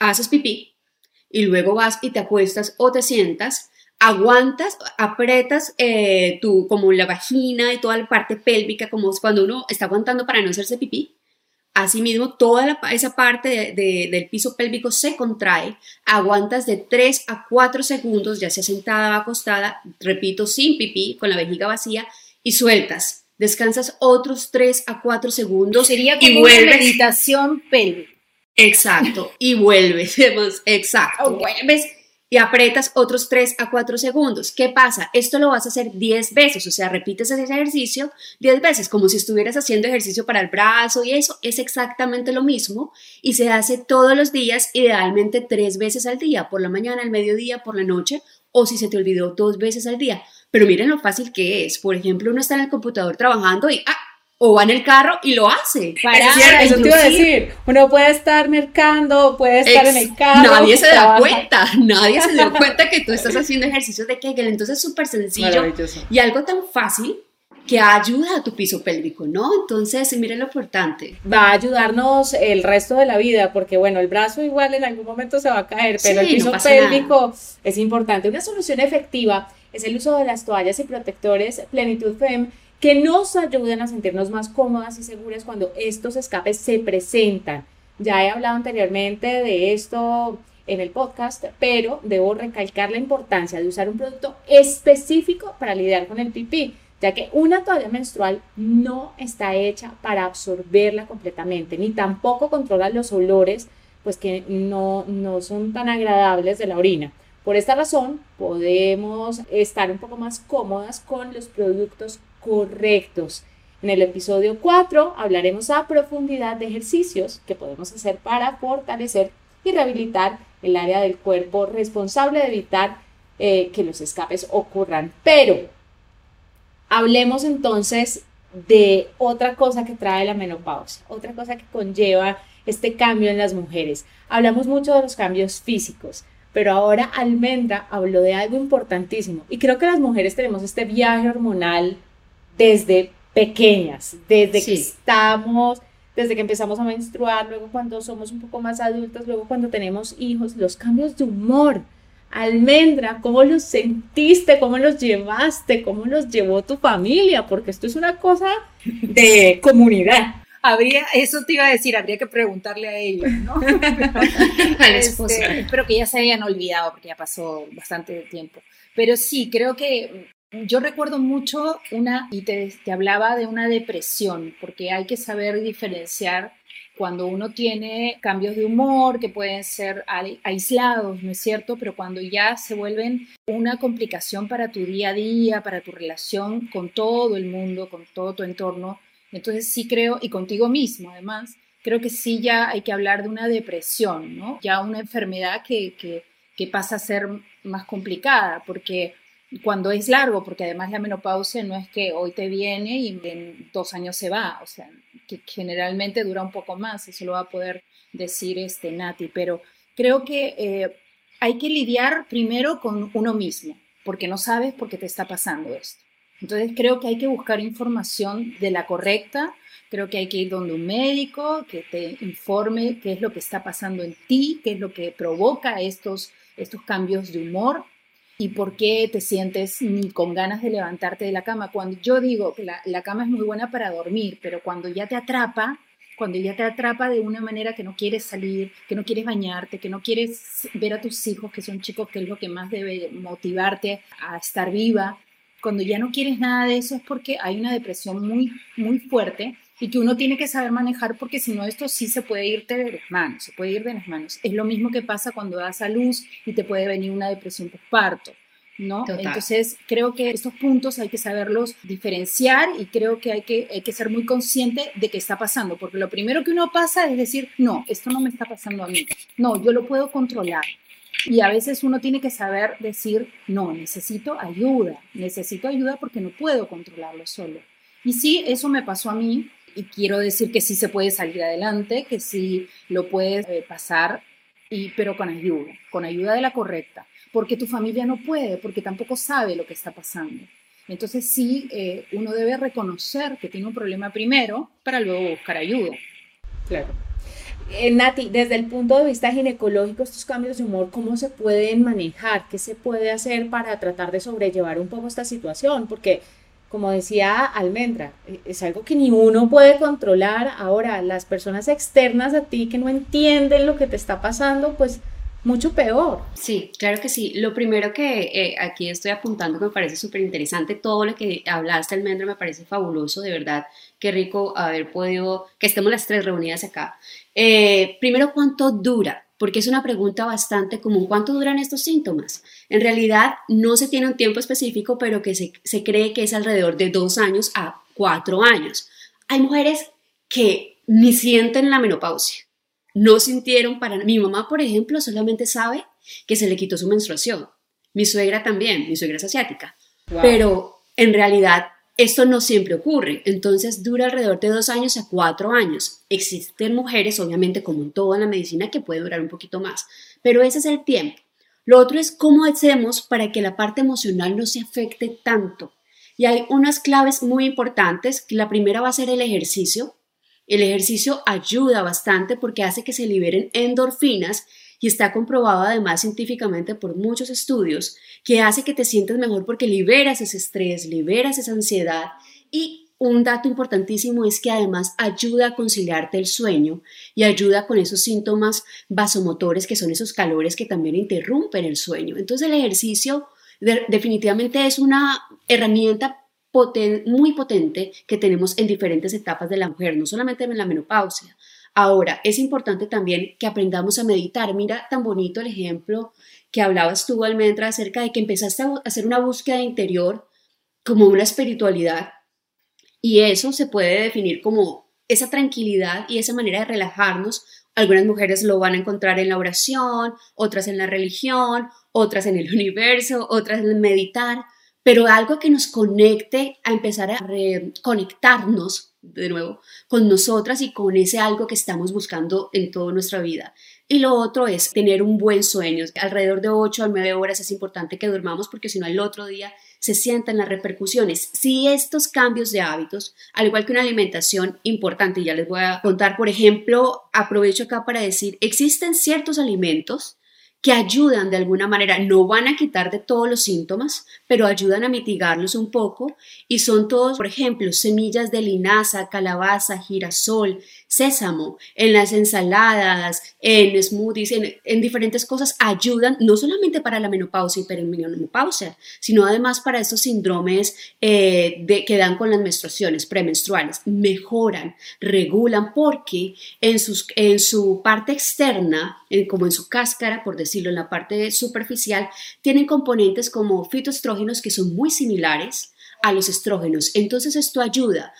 [SPEAKER 2] haces pipí, y luego vas y te acuestas o te sientas aguantas, apretas eh, tu, como la vagina y toda la parte pélvica, como cuando uno está aguantando para no hacerse pipí, Asimismo, toda esa parte del piso pélvico se contrae, aguantas de 3 a 4 segundos, ya sea sentada o acostada, repito, sin pipí, con la vejiga vacía, y sueltas. Descansas otros 3 a 4 segundos.
[SPEAKER 3] Sería como una meditación pélvica.
[SPEAKER 2] Exacto, y vuelves, exacto, vuelves y apretas otros 3 a 4 segundos. ¿Qué pasa? Esto lo vas a hacer 10 veces, o sea, repites ese ejercicio 10 veces, como si estuvieras haciendo ejercicio para el brazo y eso es exactamente lo mismo y se hace todos los días, idealmente 3 veces al día, por la mañana, al mediodía, por la noche o si se te olvidó dos veces al día. Pero miren lo fácil que es. Por ejemplo, uno está en el computador trabajando y, ah, o va en el carro y lo hace.
[SPEAKER 1] Para, eso te iba a decir. Uno puede estar mercando, puede estar en el carro.
[SPEAKER 2] Nadie se da cuenta, nadie se da cuenta que tú estás haciendo ejercicios de Kegel. Entonces es súper sencillo y algo tan fácil que ayuda a tu piso pélvico, ¿no? Entonces, miren lo importante.
[SPEAKER 1] Va a ayudarnos el resto de la vida, porque bueno, el brazo igual en algún momento se va a caer, pero el piso pélvico es importante. Una solución efectiva es el uso de las toallas y protectores Plenitud Fem que nos ayuden a sentirnos más cómodas y seguras cuando estos escapes se presentan. Ya he hablado anteriormente de esto en el podcast, pero debo recalcar la importancia de usar un producto específico para lidiar con el pipí, ya que una toalla menstrual no está hecha para absorberla completamente, ni tampoco controla los olores, pues que no, no son tan agradables de la orina. Por esta razón, podemos estar un poco más cómodas con los productos correctos. En el episodio 4 hablaremos a profundidad de ejercicios que podemos hacer para fortalecer y rehabilitar el área del cuerpo responsable de evitar eh, que los escapes ocurran. Pero hablemos entonces de otra cosa que trae la menopausia, otra cosa que conlleva este cambio en las mujeres. Hablamos mucho de los cambios físicos, pero ahora Almendra habló de algo importantísimo y creo que las mujeres tenemos este viaje hormonal desde pequeñas, desde que estamos, desde que empezamos a menstruar, luego cuando somos un poco más adultas, luego cuando tenemos hijos, los cambios de humor. Almendra, ¿cómo los sentiste? ¿Cómo los llevaste? ¿Cómo los llevó tu familia? Porque esto es una cosa de comunidad.
[SPEAKER 3] Habría, eso te iba a decir, habría que preguntarle a ellos, ¿no? este, espero que ya se hayan olvidado porque ya pasó bastante tiempo. Pero sí, creo que yo recuerdo mucho una, y te, hablaba de una depresión, porque hay que saber diferenciar cuando uno tiene cambios de humor que pueden ser aislados, ¿no es cierto? Pero cuando ya se vuelven una complicación para tu día a día, para tu relación con todo el mundo, con todo tu entorno, entonces sí creo, y contigo mismo además, creo que sí ya hay que hablar de una depresión, ¿no? Ya una enfermedad que, que pasa a ser más complicada, porque cuando es largo, porque además la menopausia no es que hoy te viene y en dos años se va, o sea, que generalmente dura un poco más, eso lo va a poder decir este Nati, pero creo que eh, hay que lidiar primero con uno mismo, porque no sabes por qué te está pasando esto. Entonces creo que hay que buscar información de la correcta, creo que hay que ir donde un médico que te informe qué es lo que está pasando en ti, qué es lo que provoca estos, estos cambios de humor y por qué te sientes ni con ganas de levantarte de la cama. Cuando yo digo que la, cama es muy buena para dormir, pero cuando ya te atrapa, cuando ya te atrapa de una manera que no quieres salir, que no quieres bañarte, que no quieres ver a tus hijos, que son chicos, que es lo que más debe motivarte a estar viva, cuando ya no quieres nada de eso es porque hay una depresión muy, muy fuerte y que uno tiene que saber manejar porque si no esto sí se puede irte de las manos, se puede ir de las manos. Es lo mismo que pasa cuando das a luz y te puede venir una depresión postparto. ¿no? Entonces, creo que estos puntos hay que saberlos diferenciar y creo que hay, que hay que ser muy consciente de qué está pasando, porque lo primero que uno pasa es decir, no, esto no me está pasando a mí, no, yo lo puedo controlar. Y a veces uno tiene que saber decir, no, necesito ayuda, necesito ayuda porque no puedo controlarlo solo. Y sí, eso me pasó a mí, y quiero decir que sí se puede salir adelante, que sí lo puedes eh, pasar, y, pero con ayuda, con ayuda de la correcta, porque tu familia no puede, porque tampoco sabe lo que está pasando. Entonces sí, eh, uno debe reconocer que tiene un problema primero para luego buscar ayuda.
[SPEAKER 1] Claro. Eh, Nati, desde el punto de vista ginecológico, estos cambios de humor, ¿cómo se pueden manejar? ¿Qué se puede hacer para tratar de sobrellevar un poco esta situación? Porque como decía Almendra, e, es algo que ni uno puede controlar. Ahora, las personas externas a ti que no entienden lo que te está pasando, pues mucho peor.
[SPEAKER 2] Sí, claro que sí. Lo primero que eh, aquí estoy apuntando que me parece súper interesante, todo lo que hablaste, Almendra, me parece fabuloso, de verdad. Qué rico haber podido, que estemos las tres reunidas acá. Eh, primero, ¿cuánto dura? Porque es una pregunta bastante común. ¿Cuánto duran estos síntomas? En realidad no se tiene un tiempo específico, pero que se, se cree que es alrededor de dos años a cuatro años. Hay mujeres que ni sienten la menopausia no sintieron para... Mi mamá, por ejemplo, solamente sabe que se le quitó su menstruación. Mi suegra también, mi suegra es asiática. Pero en realidad esto no siempre ocurre, entonces dura alrededor de dos años a cuatro años. Existen mujeres, obviamente, como en toda la medicina, que puede durar un poquito más, pero ese es el tiempo. Lo otro es cómo hacemos para que la parte emocional no se afecte tanto. Y hay unas claves muy importantes. La primera va a ser el ejercicio. El ejercicio ayuda bastante porque hace que se liberen endorfinas y está comprobado además científicamente por muchos estudios que hace que te sientas mejor porque liberas ese estrés, liberas esa ansiedad y un dato importantísimo es que además ayuda a conciliarte el sueño y ayuda con esos síntomas vasomotores que son esos calores que también interrumpen el sueño. Entonces el ejercicio definitivamente es una herramienta muy potente que tenemos en diferentes etapas de la mujer, no solamente en la menopausia. Ahora, es importante también que aprendamos a meditar. Mira tan bonito el ejemplo que hablabas tú, Almendra, acerca de que empezaste a hacer una búsqueda interior como una espiritualidad. Y eso se puede definir como esa tranquilidad y esa manera de relajarnos. Algunas mujeres lo van a encontrar en la oración, otras en la religión, otras en el universo, otras en meditar pero algo que nos conecte a empezar a reconectarnos de nuevo con nosotras y con ese algo que estamos buscando en toda nuestra vida. Y lo otro es tener un buen sueño. Alrededor de 8 a 9 horas es importante que durmamos porque si no el otro día se sientan las repercusiones. Si estos cambios de hábitos, al igual que una alimentación importante, ya les voy a contar, por ejemplo, aprovecho acá para decir, existen ciertos alimentos que ayudan de alguna manera, no van a quitar de todos los síntomas, pero ayudan a mitigarlos un poco y son todos, por ejemplo, semillas de linaza, calabaza, girasol, sésamo, en las ensaladas, en smoothies, en, diferentes cosas, ayudan no solamente para la menopausia y perimenopausia, sino además para estos síndromes eh, que dan con las menstruaciones premenstruales. Mejoran, regulan, porque en, en su parte externa, como en su cáscara, por decirlo, en la parte superficial, tienen componentes como fitoestrógenos que son muy similares a los estrógenos. Entonces esto ayuda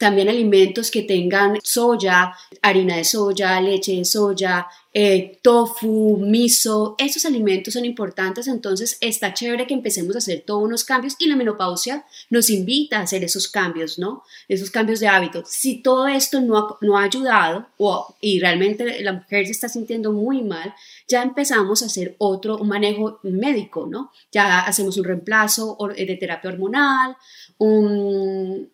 [SPEAKER 2] también alimentos que tengan soya, harina de soya, leche de soya, eh, tofu, miso, esos alimentos son importantes, entonces está chévere que empecemos a hacer todos unos cambios y la menopausia nos invita a hacer esos cambios, ¿no? Esos cambios de hábito. Si todo esto no ha, no ha ayudado o, y realmente la mujer se está sintiendo muy mal, ya empezamos a hacer otro manejo médico, ¿no? Ya hacemos un reemplazo de terapia hormonal, un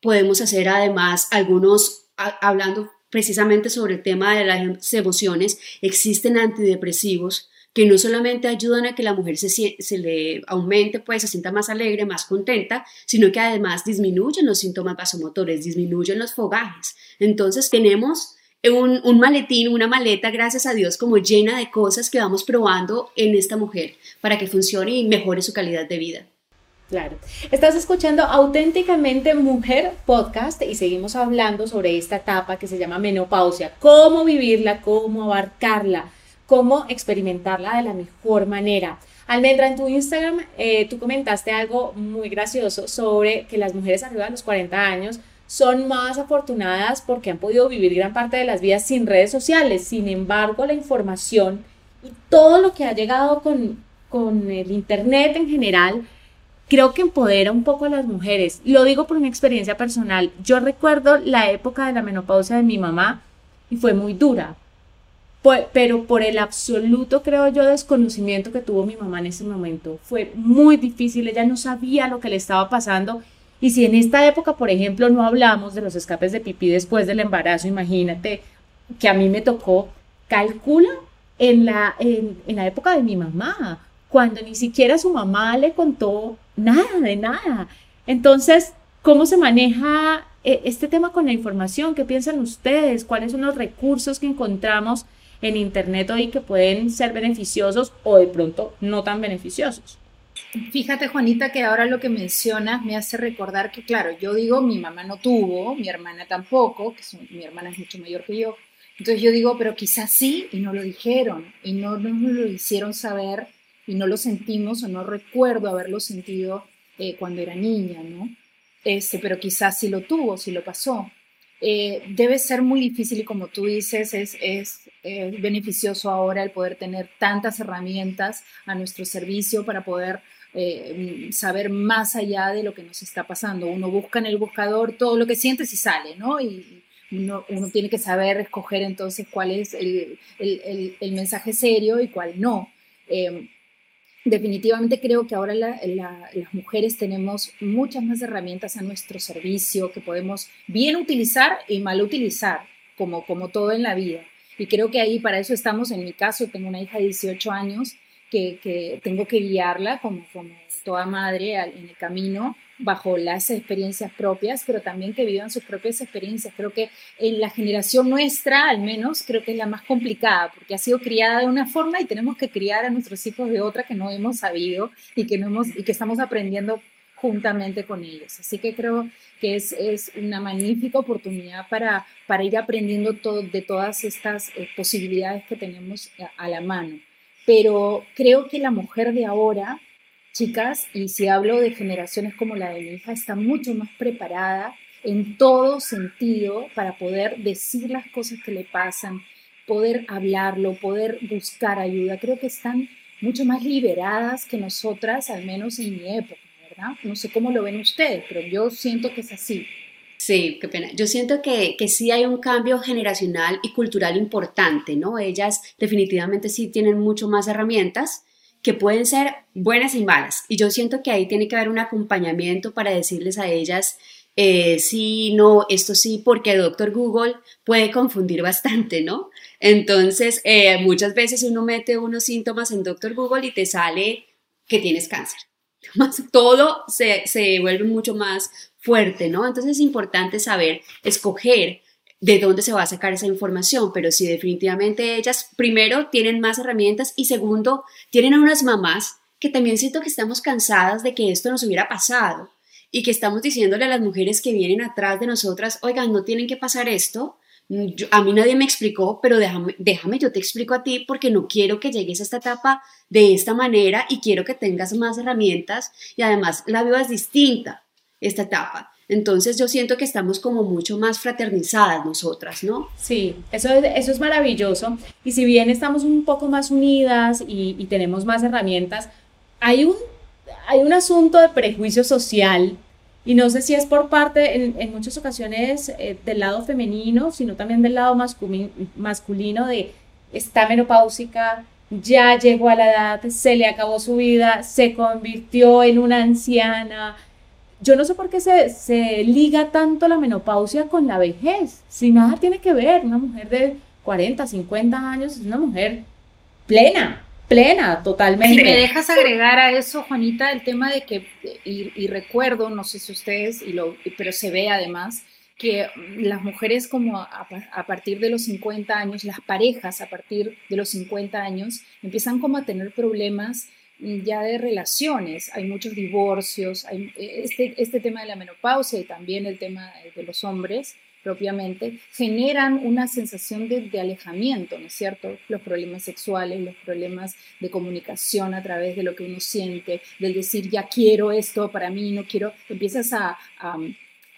[SPEAKER 2] Podemos hacer además algunos, hablando precisamente sobre el tema de las emociones, existen antidepresivos que no solamente ayudan a que la mujer se, se, le aumente, pues se sienta más alegre, más contenta, sino que además disminuyen los síntomas vasomotores, disminuyen los fogajes. Entonces tenemos un, un, maletín, una maleta, gracias a Dios, como llena de cosas que vamos probando en esta mujer para que funcione y mejore su calidad de vida.
[SPEAKER 1] Claro. Estás escuchando auténticamente Mujer Podcast y seguimos hablando sobre esta etapa que se llama menopausia, cómo vivirla, cómo abarcarla, cómo experimentarla de la mejor manera. Almendra, en tu Instagram eh, tú comentaste algo muy gracioso sobre que las mujeres arriba de los 40 años son más afortunadas porque han podido vivir gran parte de las vidas sin redes sociales. Sin embargo, la información y todo lo que ha llegado con, con el Internet en general, creo que empodera un poco a las mujeres. Lo digo por una experiencia personal. Yo recuerdo la época de la menopausia de mi mamá y fue muy dura, pero por el absoluto, creo yo, desconocimiento que tuvo mi mamá en ese momento. Fue muy difícil, ella no sabía lo que le estaba pasando. Y si en esta época, por ejemplo, no hablamos de los escapes de pipí después del embarazo, imagínate que a mí me tocó, calcula en la, en la época de mi mamá, cuando ni siquiera su mamá le contó nada de nada. Entonces, ¿cómo se maneja eh, este tema con la información? ¿Qué piensan ustedes? ¿Cuáles son los recursos que encontramos en Internet hoy que pueden ser beneficiosos o de pronto no tan beneficiosos?
[SPEAKER 3] Fíjate, Juanita, que ahora lo que mencionas me hace recordar que, claro, yo digo, mi mamá no tuvo, mi hermana tampoco, que mi hermana es mucho mayor que yo. Entonces yo digo, pero quizás sí, y no lo dijeron, y no, nos lo hicieron saber, y no lo sentimos, o no recuerdo haberlo sentido eh, cuando era niña, ¿no? Este, pero quizás sí lo tuvo, sí lo pasó. Eh, debe ser muy difícil y como tú dices, es, es eh, beneficioso ahora el poder tener tantas herramientas a nuestro servicio para poder eh, saber más allá de lo que nos está pasando. Uno busca en el buscador todo lo que sientes y sale, ¿no? Y uno, uno tiene que saber escoger entonces cuál es el, el, el, mensaje serio y cuál no definitivamente creo que ahora las mujeres tenemos muchas más herramientas a nuestro servicio que podemos bien utilizar y mal utilizar, como, como todo en la vida. Y creo que ahí para eso estamos, en mi caso, tengo una hija de 18 años que, que tengo que guiarla como, como toda madre en el camino bajo las experiencias propias, pero también que vivan sus propias experiencias. Creo que en la generación nuestra, al menos, creo que es la más complicada, porque ha sido criada de una forma y tenemos que criar a nuestros hijos de otra que no hemos sabido y que, no hemos, y que estamos aprendiendo juntamente con ellos. Así que creo que es, es una magnífica oportunidad para, para ir aprendiendo todo, de todas estas eh, posibilidades que tenemos a, a la mano. Pero creo que la mujer de ahora chicas, y si hablo de generaciones como la de mi hija, está mucho más preparada en todo sentido para poder decir las cosas que le pasan, poder hablarlo, poder buscar ayuda. Creo que están mucho más liberadas que nosotras, al menos en mi época, ¿verdad? No sé cómo lo ven ustedes, pero yo siento que es así.
[SPEAKER 2] Sí, qué pena. Yo siento que, que sí hay un cambio generacional y cultural importante, ¿no? Ellas definitivamente sí tienen mucho más herramientas que pueden ser buenas y malas. Y yo siento que ahí tiene que haber un acompañamiento para decirles a ellas, eh, sí, no, esto sí, porque el doctor Google puede confundir bastante, ¿no? Entonces, eh, muchas veces uno mete unos síntomas en doctor Google y te sale que tienes cáncer. Todo se, se vuelve mucho más fuerte, ¿no? Entonces es importante saber escoger de dónde se va a sacar esa información, pero si definitivamente ellas, primero, tienen más herramientas y segundo, tienen a unas mamás que también siento que estamos cansadas de que esto nos hubiera pasado y que estamos diciéndole a las mujeres que vienen atrás de nosotras, oigan, no tienen que pasar esto, a mí nadie me explicó, pero déjame, déjame, yo te explico a ti porque no quiero que llegues a esta etapa de esta manera y quiero que tengas más herramientas y además la vivas distinta esta etapa. Entonces yo siento que estamos como mucho más fraternizadas nosotras, ¿no?
[SPEAKER 1] Sí, eso es, eso es maravilloso. Y si bien estamos un poco más unidas y, tenemos más herramientas, hay un, hay un asunto de prejuicio social y no sé si es por parte, en, muchas ocasiones, eh, del lado femenino, sino también del lado masculino, masculino de está menopáusica, ya llegó a la edad, se le acabó su vida, se convirtió en una anciana, yo no sé por qué se, se, liga tanto la menopausia con la vejez, si nada tiene que ver, una mujer de 40, 50 años es una mujer plena, plena, totalmente.
[SPEAKER 3] Si me dejas agregar a eso, Juanita, el tema de que, y, recuerdo, no sé si ustedes, y lo, pero se ve además, que las mujeres como a, a, partir de los 50 años, las parejas a partir de los 50 años, empiezan como a tener problemas ya de relaciones, hay muchos divorcios, hay este, este tema de la menopausia y también el tema de los hombres propiamente, generan una sensación de, alejamiento, ¿no es cierto? Los problemas sexuales, los problemas de comunicación a través de lo que uno siente, del decir, ya quiero esto para mí, no quiero, empiezas a, a,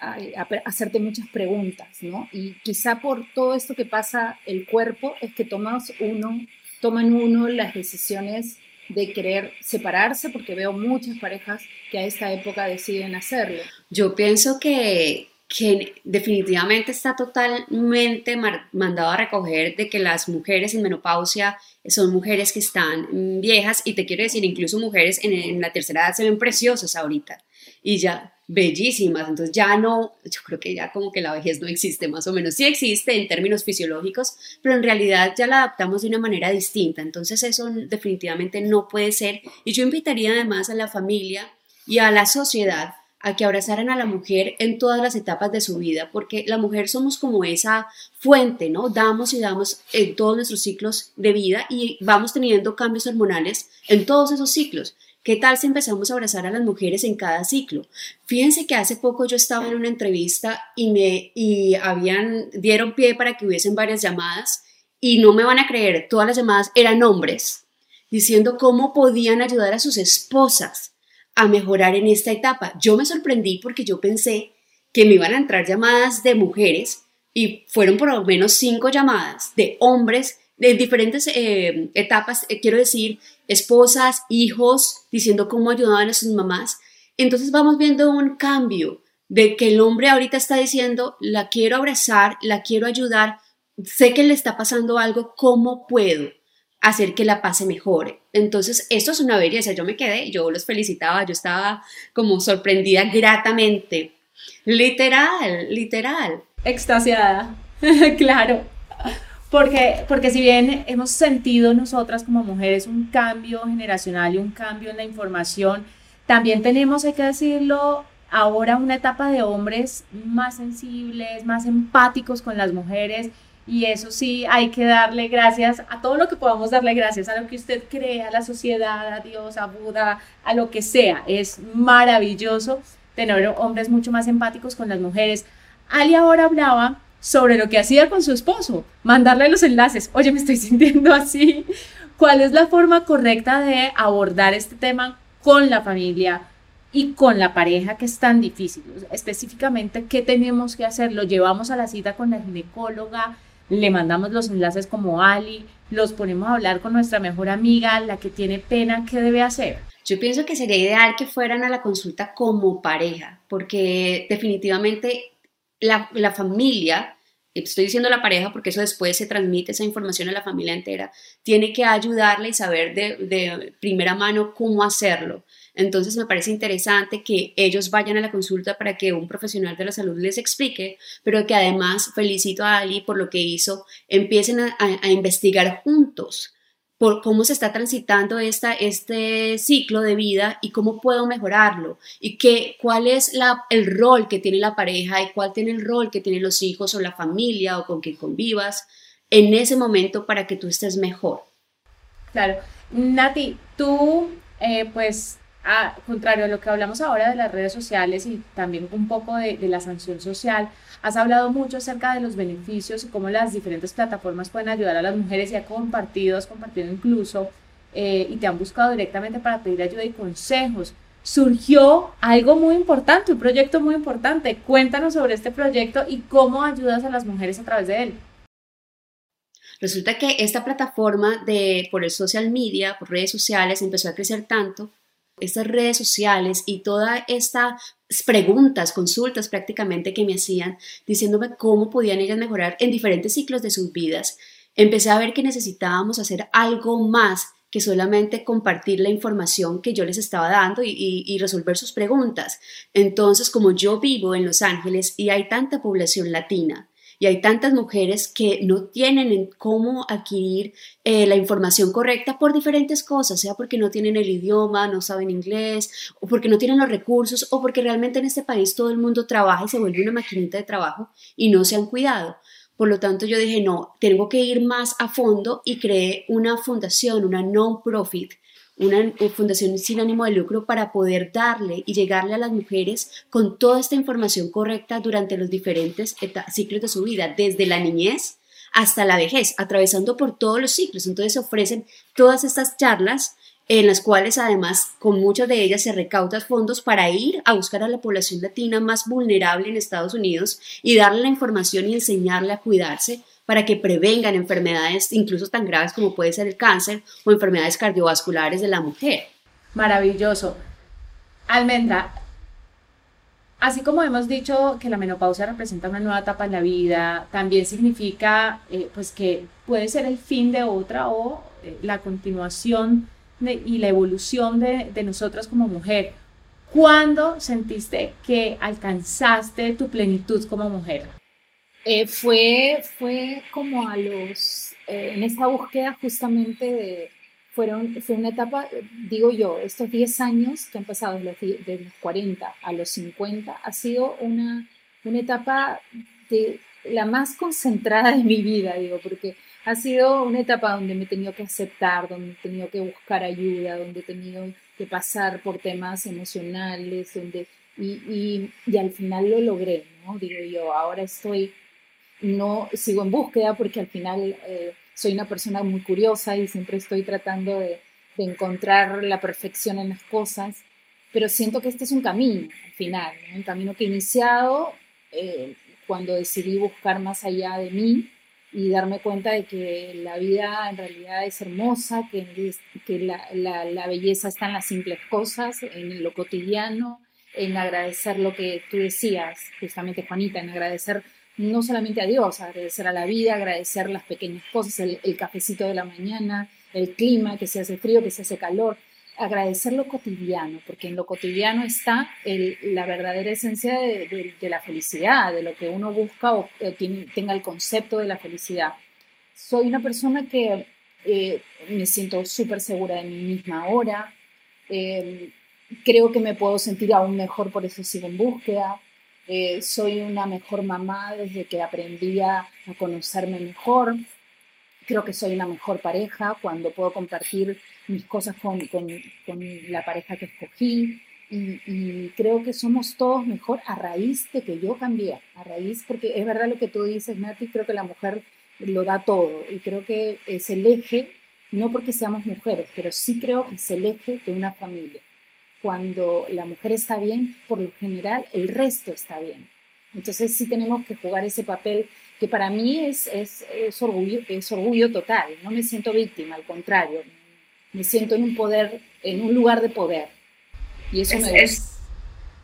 [SPEAKER 3] a, a hacerte muchas preguntas, ¿no? Y quizá por todo esto que pasa el cuerpo es que tomas uno, toman uno las decisiones de querer separarse, porque veo muchas parejas que a esta época deciden hacerlo.
[SPEAKER 2] Yo pienso que, que definitivamente está totalmente mandado a recoger de que las mujeres en menopausia son mujeres que están viejas y te quiero decir, incluso mujeres en, en la tercera edad se ven preciosas ahorita y ya bellísimas, entonces ya no, yo creo que ya como que la vejez no existe más o menos, sí existe en términos fisiológicos, pero en realidad ya la adaptamos de una manera distinta, entonces eso definitivamente no puede ser y yo invitaría además a la familia y a la sociedad a que abrazaran a la mujer en todas las etapas de su vida, porque la mujer somos como esa fuente, ¿no? Damos y damos en todos nuestros ciclos de vida y vamos teniendo cambios hormonales en todos esos ciclos. ¿Qué tal si empezamos a abrazar a las mujeres en cada ciclo? Fíjense que hace poco yo estaba en una entrevista y me y habían dieron pie para que hubiesen varias llamadas y no me van a creer, todas las llamadas eran hombres diciendo cómo podían ayudar a sus esposas a mejorar en esta etapa. Yo me sorprendí porque yo pensé que me iban a entrar llamadas de mujeres y fueron por lo menos cinco llamadas de hombres de diferentes eh, etapas, eh, quiero decir, esposas, hijos, diciendo cómo ayudaban a sus mamás. Entonces vamos viendo un cambio de que el hombre ahorita está diciendo, la quiero abrazar, la quiero ayudar, sé que le está pasando algo, ¿cómo puedo hacer que la pase mejor? Entonces, esto es una belleza, yo me quedé, yo los felicitaba, yo estaba como sorprendida gratamente. Literal, literal.
[SPEAKER 1] Extasiada, claro. Porque, porque si bien hemos sentido nosotras como mujeres un cambio generacional y un cambio en la información, también tenemos, hay que decirlo, ahora una etapa de hombres más sensibles, más empáticos con las mujeres. Y eso sí, hay que darle gracias a todo lo que podamos darle gracias, a lo que usted cree, a la sociedad, a Dios, a Buda, a lo que sea. Es maravilloso tener hombres mucho más empáticos con las mujeres. Ali ahora hablaba sobre lo que hacía con su esposo, mandarle los enlaces, oye, me estoy sintiendo así, cuál es la forma correcta de abordar este tema con la familia y con la pareja que es tan difícil. Específicamente, ¿qué tenemos que hacer? Lo llevamos a la cita con la ginecóloga, le mandamos los enlaces como Ali, los ponemos a hablar con nuestra mejor amiga, la que tiene pena, ¿qué debe hacer?
[SPEAKER 2] Yo pienso que sería ideal que fueran a la consulta como pareja, porque definitivamente la, familia, estoy diciendo la pareja porque eso después se transmite esa información a la familia entera, tiene que ayudarle y saber de, de, primera mano cómo hacerlo. Entonces me parece interesante que ellos vayan a la consulta para que un profesional de la salud les explique, pero que además felicito a Ali por lo que hizo, empiecen a investigar juntos por cómo se está transitando esta, este ciclo de vida y cómo puedo mejorarlo y qué, cuál es la, el rol que tiene la pareja y cuál tiene el rol que tienen los hijos o la familia o con quien convivas en ese momento para que tú estés mejor.
[SPEAKER 1] Claro. Nati, tú eh, pues contrario a lo que hablamos ahora de las redes sociales y también un poco de, la sanción social, has hablado mucho acerca de los beneficios y cómo las diferentes plataformas pueden ayudar a las mujeres y ha compartido, has compartido incluso eh, y te han buscado directamente para pedir ayuda y consejos. Surgió algo muy importante, un proyecto muy importante. Cuéntanos sobre este proyecto y cómo ayudas a las mujeres a través de él.
[SPEAKER 2] Resulta que esta plataforma de por el social media, por redes sociales, empezó a crecer tanto estas redes sociales y todas estas preguntas, consultas prácticamente que me hacían, diciéndome cómo podían ellas mejorar en diferentes ciclos de sus vidas, empecé a ver que necesitábamos hacer algo más que solamente compartir la información que yo les estaba dando y, y, resolver sus preguntas. Entonces, como yo vivo en Los Ángeles y hay tanta población latina, y hay tantas mujeres que no tienen cómo adquirir eh, la información correcta por diferentes cosas, sea porque no tienen el idioma, no saben inglés, o porque no tienen los recursos, o porque realmente en este país todo el mundo trabaja y se vuelve una maquinita de trabajo y no se han cuidado. Por lo tanto, yo dije, no, tengo que ir más a fondo y creé una fundación, una non-profit, una fundación sin ánimo de lucro para poder darle y llegarle a las mujeres con toda esta información correcta durante los diferentes ciclos de su vida, desde la niñez hasta la vejez, atravesando por todos los ciclos. Entonces se ofrecen todas estas charlas en las cuales además con muchas de ellas se recaudan fondos para ir a buscar a la población latina más vulnerable en Estados Unidos y darle la información y enseñarle a cuidarse para que prevengan enfermedades incluso tan graves como puede ser el cáncer o enfermedades cardiovasculares de la mujer.
[SPEAKER 1] Maravilloso. Almendra, así como hemos dicho que la menopausia representa una nueva etapa en la vida, también significa eh, pues que puede ser el fin de otra o eh, la continuación y la evolución de, de nosotras como mujer. ¿Cuándo sentiste que alcanzaste tu plenitud como mujer?
[SPEAKER 3] Eh, fue, fue como a los, eh, en esa búsqueda justamente de, fueron, fue una etapa, digo yo, estos 10 años que han pasado de los, de los 40 a los 50, ha sido una, una etapa de la más concentrada de mi vida, digo, porque ha sido una etapa donde me he tenido que aceptar, donde he tenido que buscar ayuda, donde he tenido que pasar por temas emocionales, donde, y, y, al final lo logré, ¿no? Digo yo, ahora estoy, no sigo en búsqueda porque al final eh, soy una persona muy curiosa y siempre estoy tratando de, encontrar la perfección en las cosas, pero siento que este es un camino, al final, un camino que he iniciado eh, cuando decidí buscar más allá de mí y darme cuenta de que la vida en realidad es hermosa, que, que la, la, belleza está en las simples cosas, en lo cotidiano, en agradecer lo que tú decías, justamente Juanita, en agradecer no solamente a Dios, agradecer a la vida, agradecer las pequeñas cosas, el, cafecito de la mañana, el clima, que se hace frío, que se hace calor, agradecer lo cotidiano, porque en lo cotidiano está la verdadera esencia de, la felicidad, de lo que uno busca o tenga el concepto de la felicidad. Soy una persona que eh, me siento súper segura de mí misma ahora, eh, creo que me puedo sentir aún mejor, por eso sigo en búsqueda. Eh, soy una mejor mamá desde que aprendí a conocerme mejor. Creo que soy una mejor pareja cuando puedo compartir mis cosas con, con, con la pareja que escogí. Y, y, creo que somos todos mejor a raíz de que yo cambié, a raíz, porque es verdad lo que tú dices, Nati, creo que la mujer lo da todo y creo que es el eje, no porque seamos mujeres, pero sí creo que es el eje de una familia. Cuando la mujer está bien, por lo general el resto está bien. Entonces sí tenemos que jugar ese papel que para mí es, es, es, orgullo, es orgullo total, no me siento víctima, al contrario, me siento en un poder, en un lugar de poder. Y eso
[SPEAKER 1] es,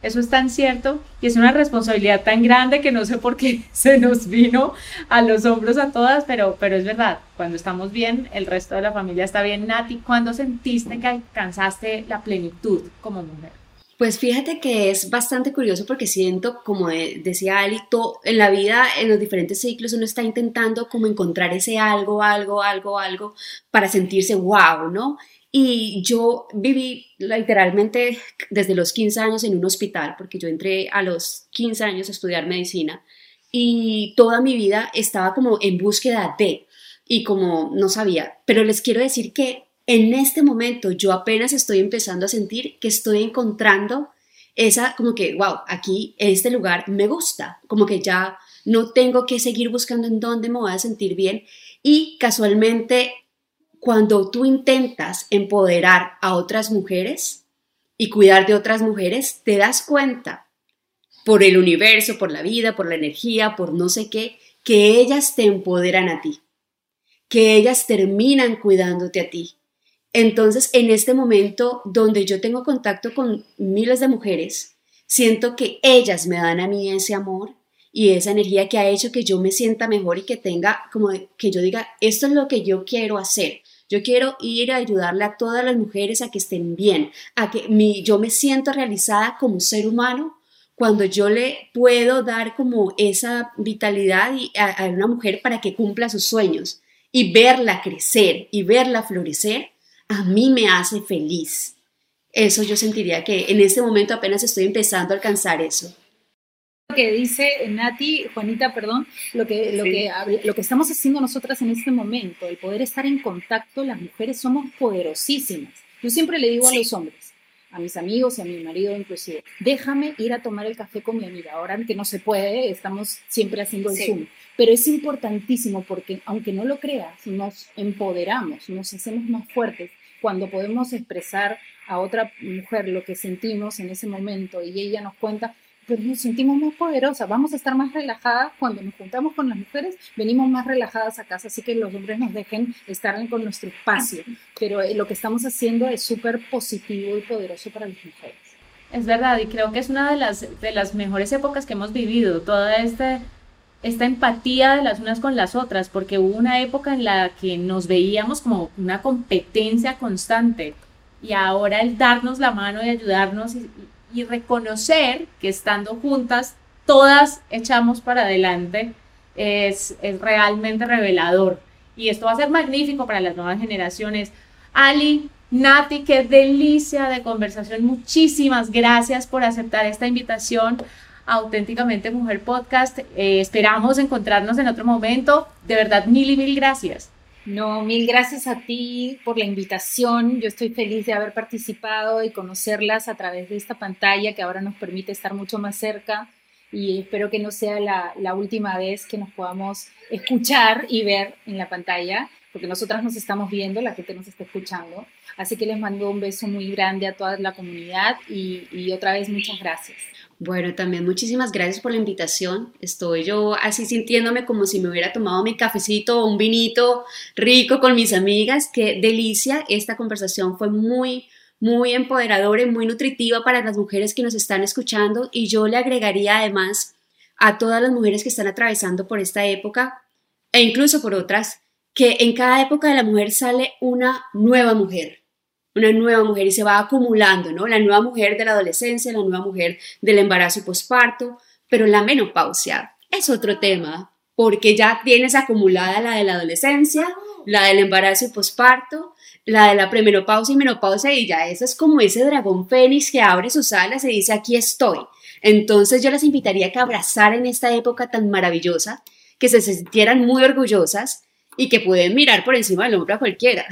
[SPEAKER 1] eso es tan cierto y es una responsabilidad tan grande que no sé por qué se nos vino a los hombros a todas, pero, pero es verdad, cuando estamos bien, el resto de la familia está bien. Nati, ¿cuándo sentiste que alcanzaste la plenitud como mujer?
[SPEAKER 2] Pues fíjate que es bastante curioso porque siento, como decía Ali, en la vida, en los diferentes ciclos, uno está intentando como encontrar ese algo, algo, algo, algo para sentirse wow, ¿no? Y yo viví literalmente desde los 15 años en un hospital, porque yo entré a los 15 años a estudiar medicina y toda mi vida estaba como en búsqueda de, y como no sabía, pero les quiero decir que en este momento yo apenas estoy empezando a sentir que estoy encontrando esa como que, wow, aquí, este lugar me gusta, como que ya no tengo que seguir buscando en dónde me voy a sentir bien. Y casualmente cuando tú intentas empoderar a otras mujeres y cuidar de otras mujeres, te das cuenta por el universo, por la vida, por la energía, por no sé qué, que ellas te empoderan a ti, que ellas terminan cuidándote a ti, entonces, en este momento donde yo tengo contacto con miles de mujeres, siento que ellas me dan a mí ese amor y esa energía que ha hecho que yo me sienta mejor y que tenga como que yo diga, esto es lo que yo quiero hacer. Yo quiero ir a ayudarle a todas las mujeres a que estén bien, a que mi, yo me siento realizada como ser humano cuando yo le puedo dar como esa vitalidad a, a una mujer para que cumpla sus sueños y verla crecer y verla florecer a mí me hace feliz. Eso yo sentiría que en este momento apenas estoy empezando a alcanzar eso.
[SPEAKER 3] Que dice Nati, Juanita, perdón, lo que, lo, que, lo que estamos haciendo nosotras en este momento, el poder estar en contacto, las mujeres somos poderosísimas. Yo siempre le digo a los hombres, a mis amigos y a mi marido inclusive, déjame ir a tomar el café con mi amiga. Ahora que no se puede, estamos siempre haciendo el Zoom. Pero es importantísimo porque, aunque no lo creas, nos empoderamos, nos hacemos más fuertes cuando podemos expresar a otra mujer lo que sentimos en ese momento y ella nos cuenta, pues nos sentimos más poderosas, vamos a estar más relajadas cuando nos juntamos con las mujeres, venimos más relajadas a casa, así que los hombres nos dejen estar con nuestro espacio, pero eh, lo que estamos haciendo es súper positivo y poderoso para las mujeres.
[SPEAKER 1] Es verdad, y creo que es una de las, de las mejores épocas que hemos vivido, toda esta, esta empatía de las unas con las otras, porque hubo una época en la que nos veíamos como una competencia constante, y ahora el darnos la mano y ayudarnos y, y reconocer que estando juntas, todas echamos para adelante, es, es realmente revelador. Y esto va a ser magnífico para las nuevas generaciones. Ali, Nati, qué delicia de conversación. Muchísimas gracias por aceptar esta invitación Auténticamente Mujer Podcast. Eh, esperamos encontrarnos en otro momento. De verdad, mil y mil gracias.
[SPEAKER 3] No, mil gracias a ti por la invitación. Yo estoy feliz de haber participado y conocerlas a través de esta pantalla que ahora nos permite estar mucho más cerca y espero que no sea la, última vez que nos podamos escuchar y ver en la pantalla, porque nosotras nos estamos viendo, la gente nos está escuchando. Así que les mando un beso muy grande a toda la comunidad y otra vez muchas gracias.
[SPEAKER 2] Bueno, también muchísimas gracias por la invitación. Estoy yo así sintiéndome como si me hubiera tomado mi cafecito o un vinito rico con mis amigas. Qué delicia. Esta conversación fue muy, muy empoderadora y muy nutritiva para las mujeres que nos están escuchando. Y yo le agregaría además a todas las mujeres que están atravesando por esta época e incluso por otras, que en cada época de la mujer sale una nueva mujer una nueva mujer y se va acumulando, ¿no? La nueva mujer de la adolescencia, la nueva mujer del embarazo y posparto, pero la menopausia es otro tema, porque ya tienes acumulada la de la adolescencia, la del embarazo y posparto, la de la premenopausia y menopausia, y ya eso es como ese dragón fénix que abre sus alas y dice, aquí estoy. Entonces yo las invitaría a que abrazaran esta época tan maravillosa, que se sintieran muy orgullosas y que pueden mirar por encima del hombro a cualquiera.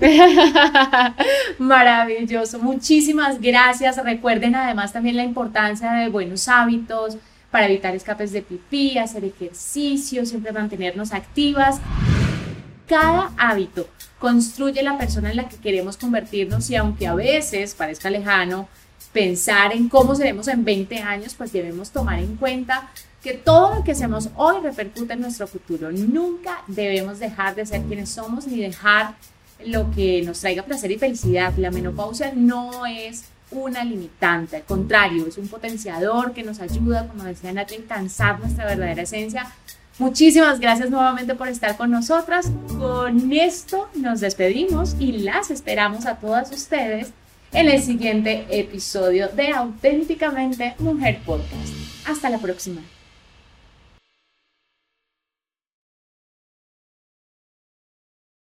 [SPEAKER 1] Maravilloso, muchísimas gracias. Recuerden además también la importancia de buenos hábitos para evitar escapes de pipí, hacer ejercicio, siempre mantenernos activas. Cada hábito construye la persona en la que queremos convertirnos y aunque a veces parezca lejano, pensar en cómo seremos en 20 años, pues debemos tomar en cuenta que todo lo que hacemos hoy repercute en nuestro futuro. Nunca debemos dejar de ser quienes somos ni dejar lo que nos traiga placer y felicidad. La menopausia no es una limitante, al contrario, es un potenciador que nos ayuda, como decía Nati, a alcanzar nuestra verdadera esencia. Muchísimas gracias nuevamente por estar con nosotras. Con esto nos despedimos y las esperamos a todas ustedes en el siguiente episodio de Auténticamente Mujer Podcast. Hasta la próxima.